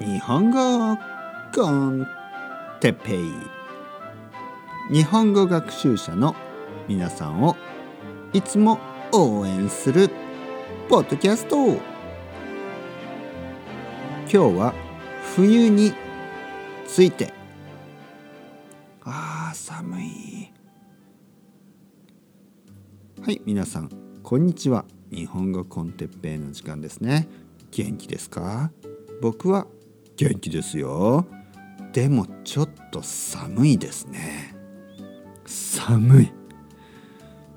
日本語コンテッペイ。日本語学習者の皆さんをいつも応援するポッドキャスト。今日は冬について。あー寒い。はい皆さんこんにちは。日本語コンテッペイの時間ですね。元気ですか？僕は元気ですよ。でもちょっと寒いですね。寒い、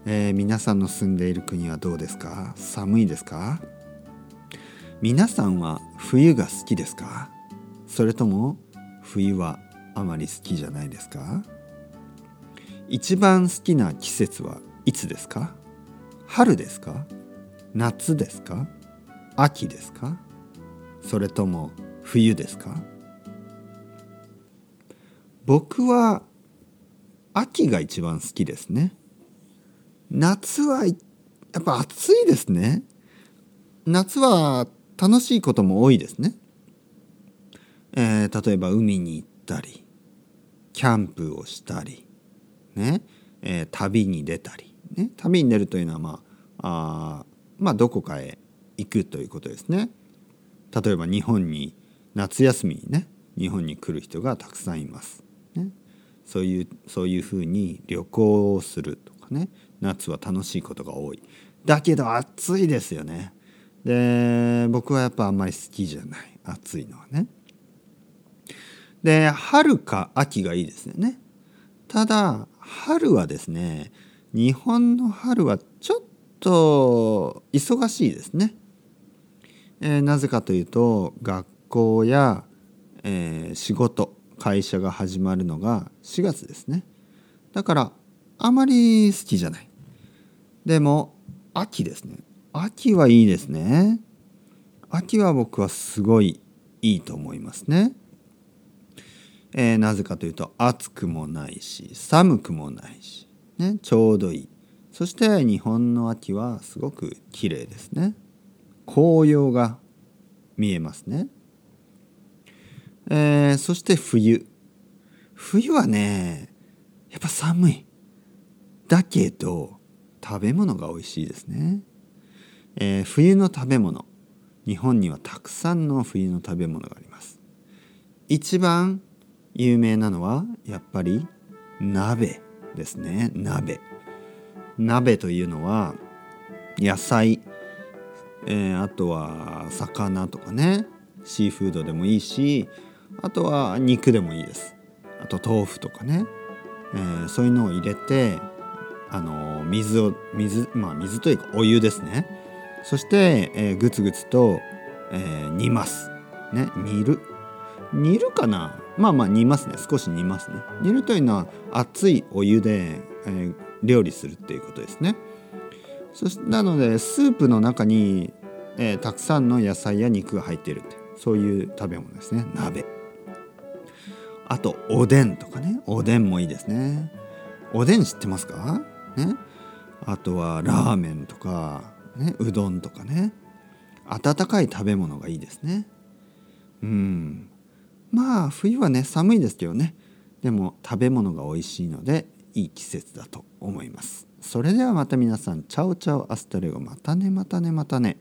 えー、皆さんの住んでいる国はどうですか？寒いですか？皆さんは冬が好きですか？それとも冬はあまり好きじゃないですか？一番好きな季節はいつですか？春ですか？夏ですか？秋ですか？それとも冬ですか？僕は秋が一番好きですね。夏はやっぱ暑いですね。夏は楽しいことも多いですね、えー、例えば海に行ったりキャンプをしたりね、えー、旅に出たり、ね、旅に出るというのはまああまあどこかへ行くということですね。例えば日本に夏休みにね日本に来る人がたくさんいます。ね、そういうそういうふうに旅行をするとかね夏は楽しいことが多い。だけど暑いですよね。で僕はやっぱあんまり好きじゃない暑いのはね。で春か秋がいいですよね。ただ春はですね日本の春はちょっと忙しいですね。えー、なぜかというと学校や、えー、仕事会社が始まるのが4月ですね。だからあまり好きじゃない。でも秋ですね。秋はいいですね。秋は僕はすごいいいと思いますね、えー、なぜかというと暑くもないし寒くもないし、ね、ちょうどいい。そして日本の秋はすごく綺麗ですね。紅葉が見えますね。えー、そして冬。冬はね、やっぱ寒い。だけど、食べ物が美味しいですね。えー、冬の食べ物。日本にはたくさんの冬の食べ物があります。一番有名なのは、やっぱり鍋ですね。鍋。鍋というのは、野菜、えー、あとは魚とかね、シーフードでもいいし、あとは肉でもいいです。あと豆腐とかね、えー、そういうのを入れてあの水を水まあ水というかお湯ですね。そして、えー、グツグツと、えー、煮ます。ね。煮る。煮るかな？まあまあ煮ますね。少し煮ますね。煮るというのは熱いお湯で、えー、料理するっていうことですね。そしなのでスープの中に、えー、たくさんの野菜や肉が入っているってそういう食べ物ですね。鍋。あとおでんとかね。おでんもいいですね。おでん知ってますか？ね。あとはラーメンとか、ね、うどんとかね。温かい食べ物がいいですね。うん。まあ冬はね寒いですけどね。でも食べ物が美味しいのでいい季節だと思います。それではまた皆さん chao chao hasta luego。またねまたねまたね。